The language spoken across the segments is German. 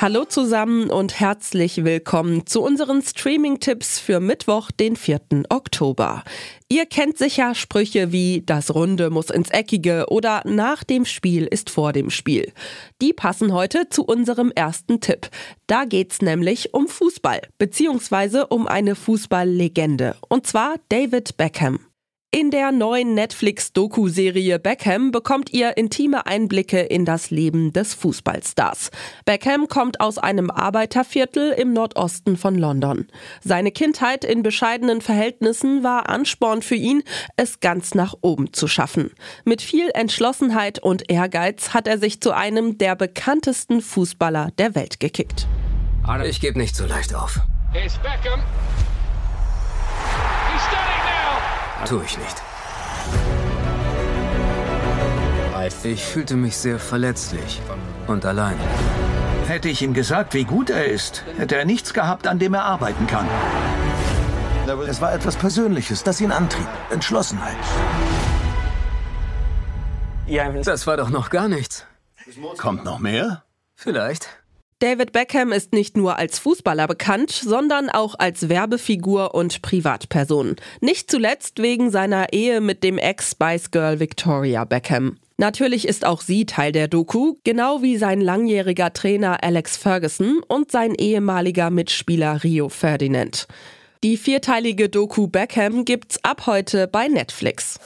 Hallo zusammen und herzlich willkommen zu unseren Streaming-Tipps für Mittwoch, den 4. Oktober. Ihr kennt sicher Sprüche wie das Runde muss ins Eckige oder nach dem Spiel ist vor dem Spiel. Die passen heute zu unserem ersten Tipp. Da geht's nämlich um Fußball, beziehungsweise um eine Fußballlegende, und zwar David Beckham. In der neuen Netflix-Doku-Serie Beckham bekommt ihr intime Einblicke in das Leben des Fußballstars. Beckham kommt aus einem Arbeiterviertel im Nordosten von London. Seine Kindheit in bescheidenen Verhältnissen war Ansporn für ihn, es ganz nach oben zu schaffen. Mit viel Entschlossenheit und Ehrgeiz hat er sich zu einem der bekanntesten Fußballer der Welt gekickt. Ich gebe nicht so leicht auf. Here's Beckham. Tue ich nicht. Ich fühlte mich sehr verletzlich und allein. Hätte ich ihm gesagt, wie gut er ist, hätte er nichts gehabt, an dem er arbeiten kann. Es war etwas Persönliches, das ihn antrieb. Entschlossenheit. Das war doch noch gar nichts. Kommt noch mehr? Vielleicht. David Beckham ist nicht nur als Fußballer bekannt, sondern auch als Werbefigur und Privatperson. Nicht zuletzt wegen seiner Ehe mit dem Ex-Spice Girl Victoria Beckham. Natürlich ist auch sie Teil der Doku, genau wie sein langjähriger Trainer Alex Ferguson und sein ehemaliger Mitspieler Rio Ferdinand. Die vierteilige Doku Beckham gibt's ab heute bei Netflix.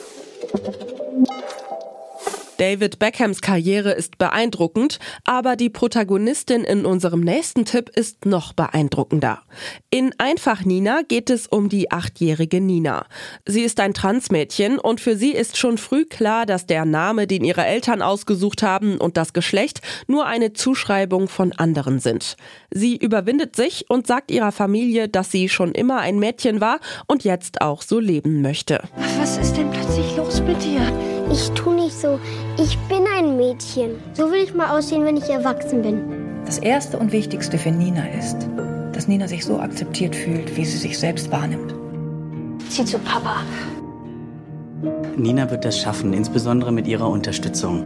David Beckhams Karriere ist beeindruckend, aber die Protagonistin in unserem nächsten Tipp ist noch beeindruckender. In Einfach Nina geht es um die achtjährige Nina. Sie ist ein Transmädchen und für sie ist schon früh klar, dass der Name, den ihre Eltern ausgesucht haben und das Geschlecht nur eine Zuschreibung von anderen sind. Sie überwindet sich und sagt ihrer Familie, dass sie schon immer ein Mädchen war und jetzt auch so leben möchte. Was ist denn plötzlich los mit dir? Ich tu nicht so. Ich bin ein Mädchen. So will ich mal aussehen, wenn ich erwachsen bin. Das Erste und Wichtigste für Nina ist, dass Nina sich so akzeptiert fühlt, wie sie sich selbst wahrnimmt. Zieh zu Papa. Nina wird das schaffen, insbesondere mit ihrer Unterstützung.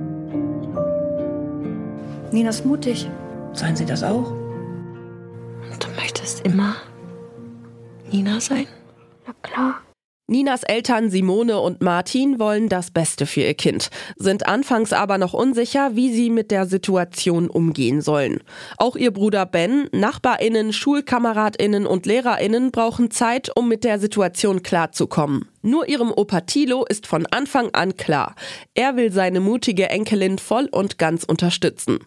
Nina ist mutig. Seien Sie das auch? Und du möchtest immer Nina sein? Na klar. Ninas Eltern Simone und Martin wollen das Beste für ihr Kind, sind anfangs aber noch unsicher, wie sie mit der Situation umgehen sollen. Auch ihr Bruder Ben, Nachbarinnen, Schulkameradinnen und Lehrerinnen brauchen Zeit, um mit der Situation klarzukommen. Nur ihrem Opa Tilo ist von Anfang an klar, er will seine mutige Enkelin voll und ganz unterstützen.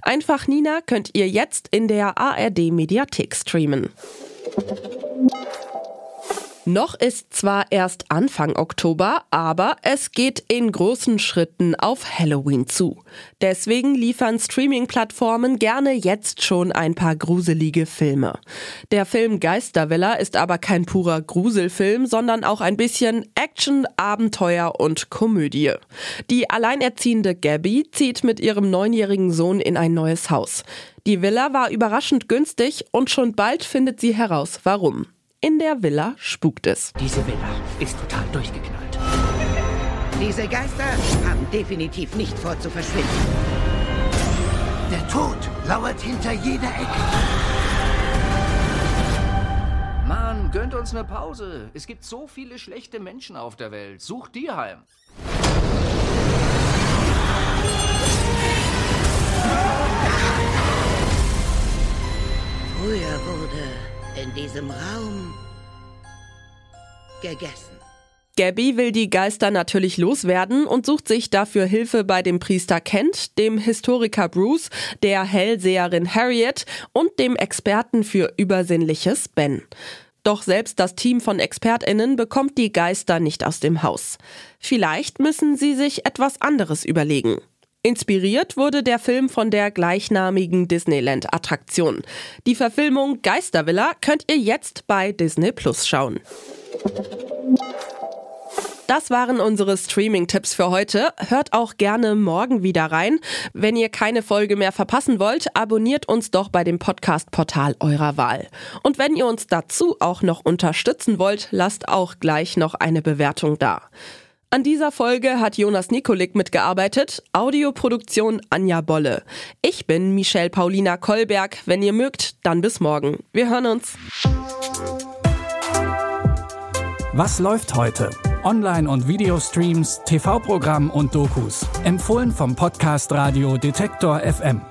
Einfach Nina könnt ihr jetzt in der ARD Mediathek streamen. Noch ist zwar erst Anfang Oktober, aber es geht in großen Schritten auf Halloween zu. Deswegen liefern Streaming-Plattformen gerne jetzt schon ein paar gruselige Filme. Der Film Geistervilla ist aber kein purer Gruselfilm, sondern auch ein bisschen Action, Abenteuer und Komödie. Die alleinerziehende Gabby zieht mit ihrem neunjährigen Sohn in ein neues Haus. Die Villa war überraschend günstig und schon bald findet sie heraus, warum. In der Villa spukt es. Diese Villa ist total durchgeknallt. Diese Geister haben definitiv nicht vor zu verschwinden. Der Tod lauert hinter jeder Ecke. Mann, gönnt uns eine Pause. Es gibt so viele schlechte Menschen auf der Welt. Sucht die heim. Diesem Raum gegessen. Gabby will die Geister natürlich loswerden und sucht sich dafür Hilfe bei dem Priester Kent, dem Historiker Bruce, der Hellseherin Harriet und dem Experten für Übersinnliches Ben. Doch selbst das Team von ExpertInnen bekommt die Geister nicht aus dem Haus. Vielleicht müssen sie sich etwas anderes überlegen. Inspiriert wurde der Film von der gleichnamigen Disneyland-Attraktion. Die Verfilmung Geistervilla könnt ihr jetzt bei Disney Plus schauen. Das waren unsere Streaming-Tipps für heute. Hört auch gerne morgen wieder rein. Wenn ihr keine Folge mehr verpassen wollt, abonniert uns doch bei dem Podcast-Portal eurer Wahl. Und wenn ihr uns dazu auch noch unterstützen wollt, lasst auch gleich noch eine Bewertung da. An dieser Folge hat Jonas Nikolik mitgearbeitet, Audioproduktion Anja Bolle. Ich bin Michelle Paulina Kolberg. Wenn ihr mögt, dann bis morgen. Wir hören uns. Was läuft heute? Online- und Videostreams, TV-Programm und Dokus. Empfohlen vom Podcast Radio Detektor FM.